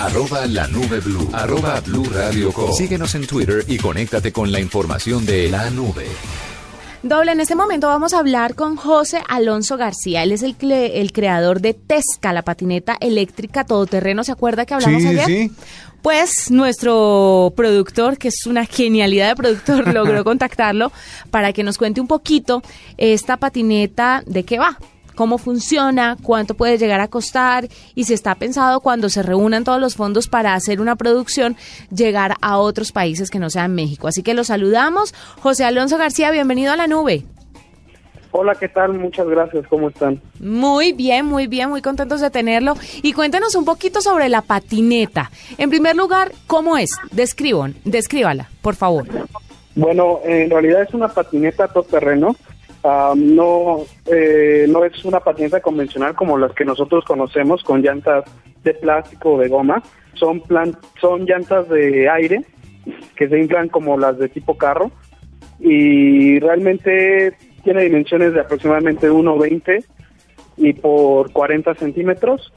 arroba la nube blue, arroba blue radio com. Síguenos en Twitter y conéctate con la información de la nube. Doble, en este momento vamos a hablar con José Alonso García. Él es el, el creador de Tesca, la patineta eléctrica todoterreno. ¿Se acuerda que hablamos ayer? Sí. Pues nuestro productor, que es una genialidad de productor, logró contactarlo para que nos cuente un poquito esta patineta de qué va cómo funciona, cuánto puede llegar a costar y si está pensado cuando se reúnan todos los fondos para hacer una producción, llegar a otros países que no sean México. Así que los saludamos. José Alonso García, bienvenido a la nube. Hola, ¿qué tal? Muchas gracias, ¿cómo están? Muy bien, muy bien, muy contentos de tenerlo. Y cuéntenos un poquito sobre la patineta. En primer lugar, ¿cómo es? Describan, descríbala, por favor. Bueno, en realidad es una patineta todoterreno no, eh, no es una patineta convencional como las que nosotros conocemos con llantas de plástico o de goma. Son, plan, son llantas de aire que se inflan como las de tipo carro y realmente tiene dimensiones de aproximadamente 1,20 y por 40 centímetros.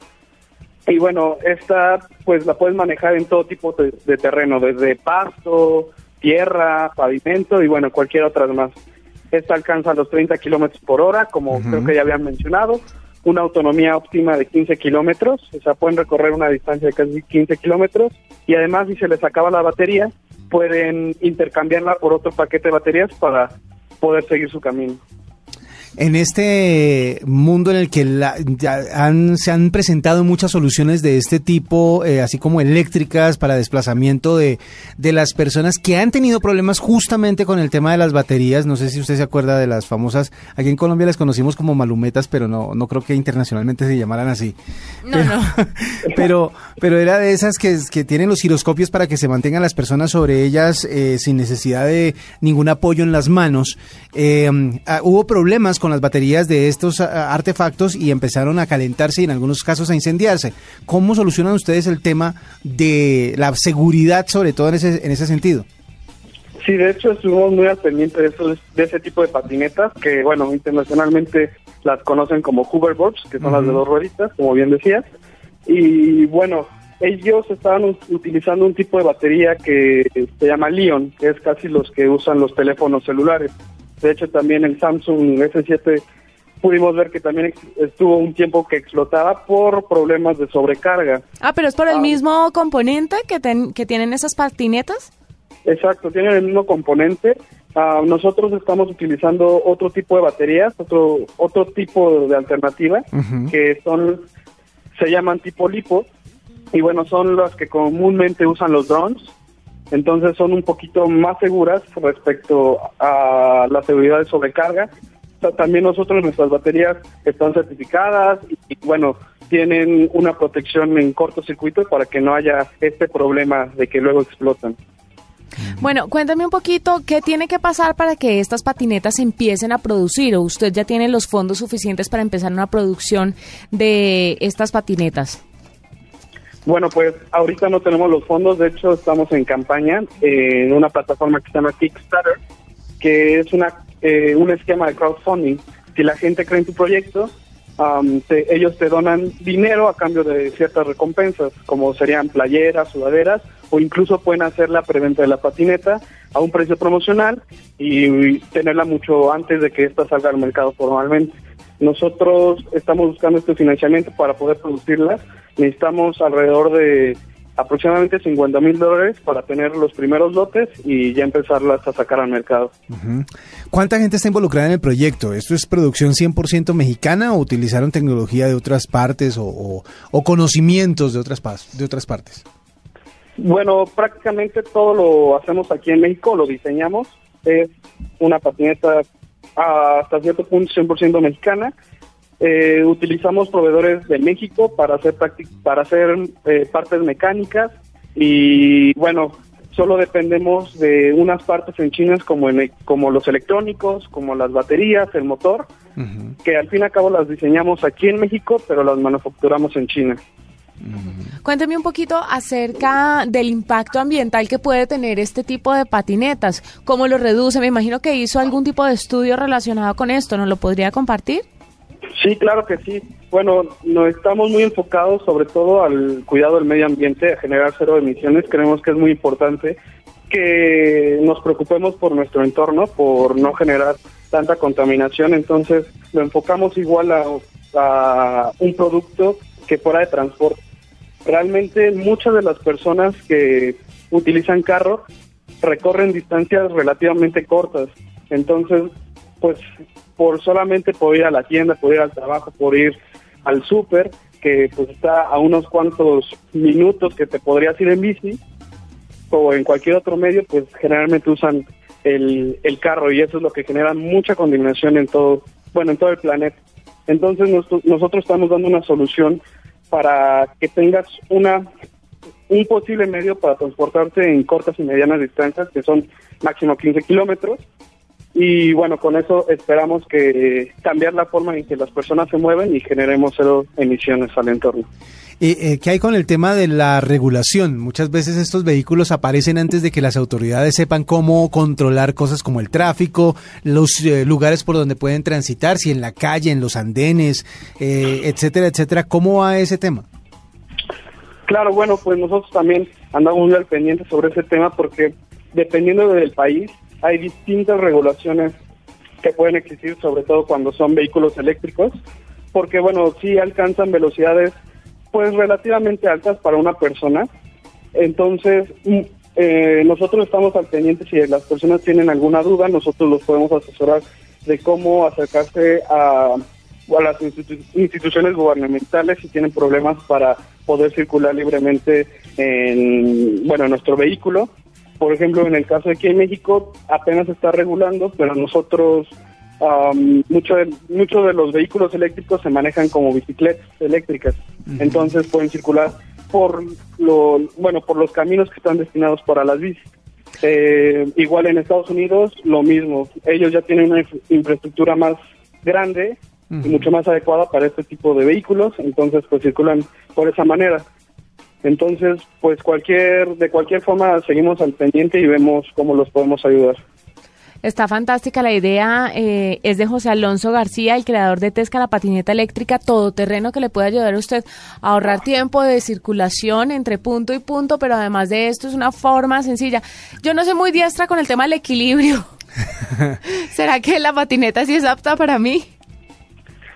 Y bueno, esta pues la puedes manejar en todo tipo de, de terreno, desde pasto, tierra, pavimento y bueno, cualquier otra más. Esta alcanza los 30 kilómetros por hora, como creo que ya habían mencionado. Una autonomía óptima de 15 kilómetros, o sea, pueden recorrer una distancia de casi 15 kilómetros. Y además, si se les acaba la batería, pueden intercambiarla por otro paquete de baterías para poder seguir su camino en este mundo en el que se han presentado muchas soluciones de este tipo, eh, así como eléctricas para desplazamiento de, de, las personas que han tenido problemas justamente con el tema de las baterías. No sé si usted se acuerda de las famosas, aquí en Colombia las conocimos como malumetas, pero no, no creo que internacionalmente se llamaran así. No, pero, no. Pero, pero era de esas que, que, tienen los giroscopios para que se mantengan las personas sobre ellas eh, sin necesidad de ningún apoyo en las manos. Eh, ah, hubo problemas con las baterías de estos ah, artefactos y empezaron a calentarse y en algunos casos a incendiarse. ¿Cómo solucionan ustedes el tema de la seguridad, sobre todo en ese, en ese sentido? Sí, de hecho estuvimos muy al pendiente de, de ese tipo de patinetas que, bueno, internacionalmente las conocen como hoverboards, que son las de dos rueditas, como bien decías. Y bueno, ellos estaban utilizando un tipo de batería que se llama Lion, que es casi los que usan los teléfonos celulares. De hecho, también el Samsung S7 pudimos ver que también estuvo un tiempo que explotaba por problemas de sobrecarga. Ah, pero es por el ah. mismo componente que, que tienen esas patinetas. Exacto, tienen el mismo componente. Ah, nosotros estamos utilizando otro tipo de baterías, otro otro tipo de alternativa, que son se llaman tipo lipo y bueno, son las que comúnmente usan los drones entonces son un poquito más seguras respecto a la seguridad de sobrecarga. También nosotros nuestras baterías están certificadas y, bueno, tienen una protección en cortocircuito para que no haya este problema de que luego explotan. Bueno, cuéntame un poquito qué tiene que pasar para que estas patinetas empiecen a producir o usted ya tiene los fondos suficientes para empezar una producción de estas patinetas. Bueno, pues ahorita no tenemos los fondos, de hecho estamos en campaña en una plataforma que se llama Kickstarter, que es una eh, un esquema de crowdfunding. Si la gente cree en tu proyecto, ellos te donan dinero a cambio de ciertas recompensas, como serían playeras, sudaderas, o incluso pueden hacer la preventa de la patineta a un precio promocional y tenerla mucho antes de que esta salga al mercado formalmente. Nosotros estamos buscando este financiamiento para poder producirlas. Necesitamos alrededor de aproximadamente 50 mil dólares para tener los primeros lotes y ya empezarlas a sacar al mercado. ¿Cuánta gente está involucrada en el proyecto? ¿Esto es producción 100% mexicana o utilizaron tecnología de otras partes o, conocimientos de otras, de otras partes? Bueno, prácticamente todo lo hacemos aquí en México, lo diseñamos. Es una patineta hasta cierto punto 100% mexicana. Eh, utilizamos proveedores de México para hacer para hacer eh, partes mecánicas y bueno, solo dependemos de unas partes en China como en, como los electrónicos, como las baterías, el motor, que al fin y al cabo las diseñamos aquí en México, pero las manufacturamos en China. Cuénteme un poquito acerca del impacto ambiental que puede tener este tipo de patinetas. ¿Cómo lo reduce? Me imagino que hizo algún tipo de estudio relacionado con esto. ¿No lo podría compartir? Sí, claro que sí. Bueno, no estamos muy enfocados sobre todo al cuidado del medio ambiente, a generar cero emisiones. Creemos que es muy importante que nos preocupemos por nuestro entorno, por no generar tanta contaminación. Entonces, lo enfocamos igual a, a un producto que fuera de transporte. Realmente muchas de las personas que utilizan carro recorren distancias relativamente cortas. Entonces, pues por solamente poder ir a la tienda, por ir al trabajo, por ir al súper, que pues está a unos cuantos minutos que te podrías ir en bici o en cualquier otro medio, pues generalmente usan el, el carro y eso es lo que genera mucha contaminación en todo, bueno, en todo el planeta. Entonces nosotros estamos dando una solución para que tengas una un posible medio para transportarte en cortas y medianas distancias, que son máximo 15 kilómetros, y bueno, con eso esperamos que cambiar la forma en que las personas se mueven y generemos cero emisiones al entorno. Eh, ¿Qué hay con el tema de la regulación? Muchas veces estos vehículos aparecen antes de que las autoridades sepan cómo controlar cosas como el tráfico, los eh, lugares por donde pueden transitar, si en la calle, en los andenes, eh, etcétera, etcétera. ¿Cómo va ese tema? Claro, bueno, pues nosotros también andamos muy al pendiente sobre ese tema porque dependiendo del país, hay distintas regulaciones que pueden existir, sobre todo cuando son vehículos eléctricos, porque bueno, sí alcanzan velocidades pues relativamente altas para una persona. Entonces, mm, eh, nosotros estamos al pendiente si las personas tienen alguna duda, nosotros los podemos asesorar de cómo acercarse a, a las instituciones gubernamentales si tienen problemas para poder circular libremente en bueno nuestro vehículo por ejemplo, en el caso de aquí en México apenas está regulando, pero nosotros muchos de, mucho de los vehículos eléctricos se manejan como bicicletas eléctricas, entonces pueden circular por lo, bueno por los caminos que están destinados para las bicis. Eh, igual en Estados Unidos lo mismo, ellos ya tienen una infraestructura más grande y mucho más adecuada para este tipo de vehículos, entonces pues circulan por esa manera. Entonces, pues cualquier, de cualquier forma seguimos al pendiente y vemos cómo los podemos ayudar. Está fantástica la idea. Eh, es de José Alonso García, el creador de Tesca, la patineta eléctrica todoterreno que le puede ayudar a usted a ahorrar tiempo de circulación entre punto y punto, pero además de esto es una forma sencilla. Yo no soy muy diestra con el tema del equilibrio. ¿Será que la patineta sí es apta para mí?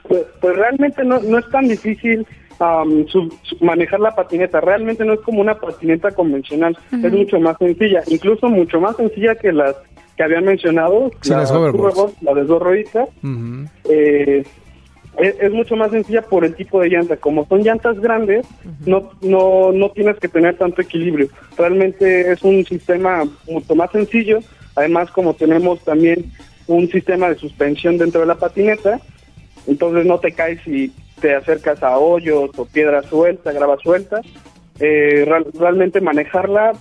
Pues, pues realmente no, no es tan difícil manejar la patineta. Realmente no es como una patineta convencional, es mucho más sencilla, incluso mucho más sencilla que las que habían mencionado, la, la de dos rueditas. Eh, es, mucho más sencilla por el tipo de llanta. Como son llantas grandes, no, no, no tienes que tener tanto equilibrio. Realmente es un sistema mucho más sencillo. Además, como tenemos también un sistema de suspensión dentro de la patineta, entonces no te caes y te acercas a hoyos o piedras sueltas, grava suelta. Eh, realmente manejarla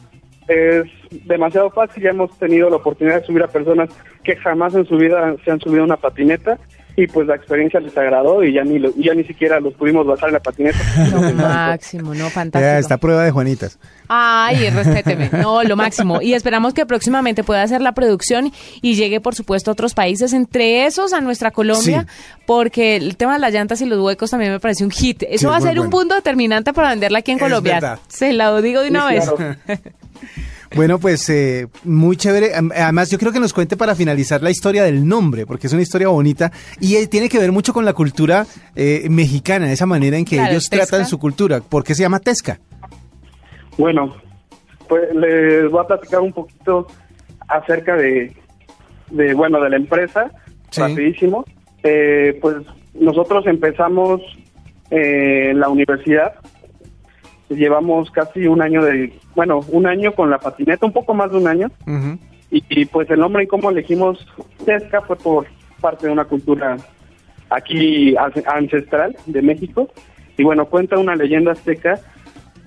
es demasiado fácil. Ya hemos tenido la oportunidad de subir a personas que jamás en su vida se han subido a una patineta y pues la experiencia les agradó y ya ni ya ni siquiera los pudimos bajar en la patineta. Lo máximo, no, fantástico. esta prueba de Juanitas. Ay, respéteme. No, lo máximo. Y esperamos que próximamente pueda hacer la producción y llegue, por supuesto, a otros países, entre esos a nuestra Colombia, porque el tema de las llantas y los huecos también me parece un hit. Eso va a ser un punto determinante para venderla aquí en Colombia. Se lo digo de una vez. Bueno, pues eh, muy chévere. Además, yo creo que nos cuente para finalizar la historia del nombre, porque es una historia bonita y eh, tiene que ver mucho con la cultura eh, mexicana, esa manera en que ellos tratan su cultura. ¿Por qué se llama Tesca? Bueno, pues les voy a platicar un poquito acerca de, de bueno, de la empresa, rapidísimo. pues nosotros empezamos en la universidad llevamos casi un año de, bueno, un año con la patineta, un poco más de un año. y, pues el nombre y cómo elegimos Tesca fue por parte de una cultura aquí ancestral de México. Y bueno, cuenta una leyenda azteca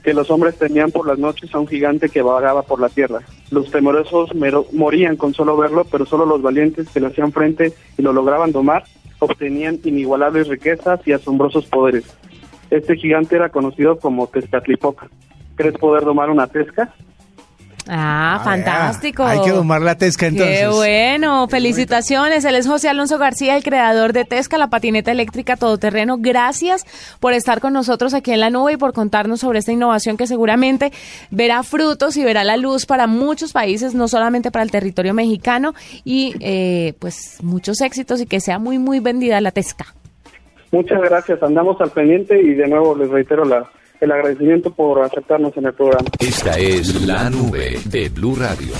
que los hombres temían por las noches a un gigante que vagaba por la tierra. Los temerosos morían con solo verlo, pero solo los valientes que le hacían frente y lo lograban domar obtenían inigualables riquezas y asombrosos poderes. Este gigante era conocido como Tezcatlipoca. ¿Crees poder domar una tesca? Ah, ah fantástico. Hay que domar la Tesca entonces. Qué bueno, felicitaciones. Él es José Alonso García, el creador de Tesca, la patineta eléctrica todoterreno. Gracias por estar con nosotros aquí en la nube y por contarnos sobre esta innovación que seguramente verá frutos y verá la luz para muchos países, no solamente para el territorio mexicano. Y eh, pues muchos éxitos y que sea muy, muy vendida la Tesca. Muchas gracias, andamos al pendiente y de nuevo les reitero la, el agradecimiento por aceptarnos en el programa. Esta es la nube de Blue Radio.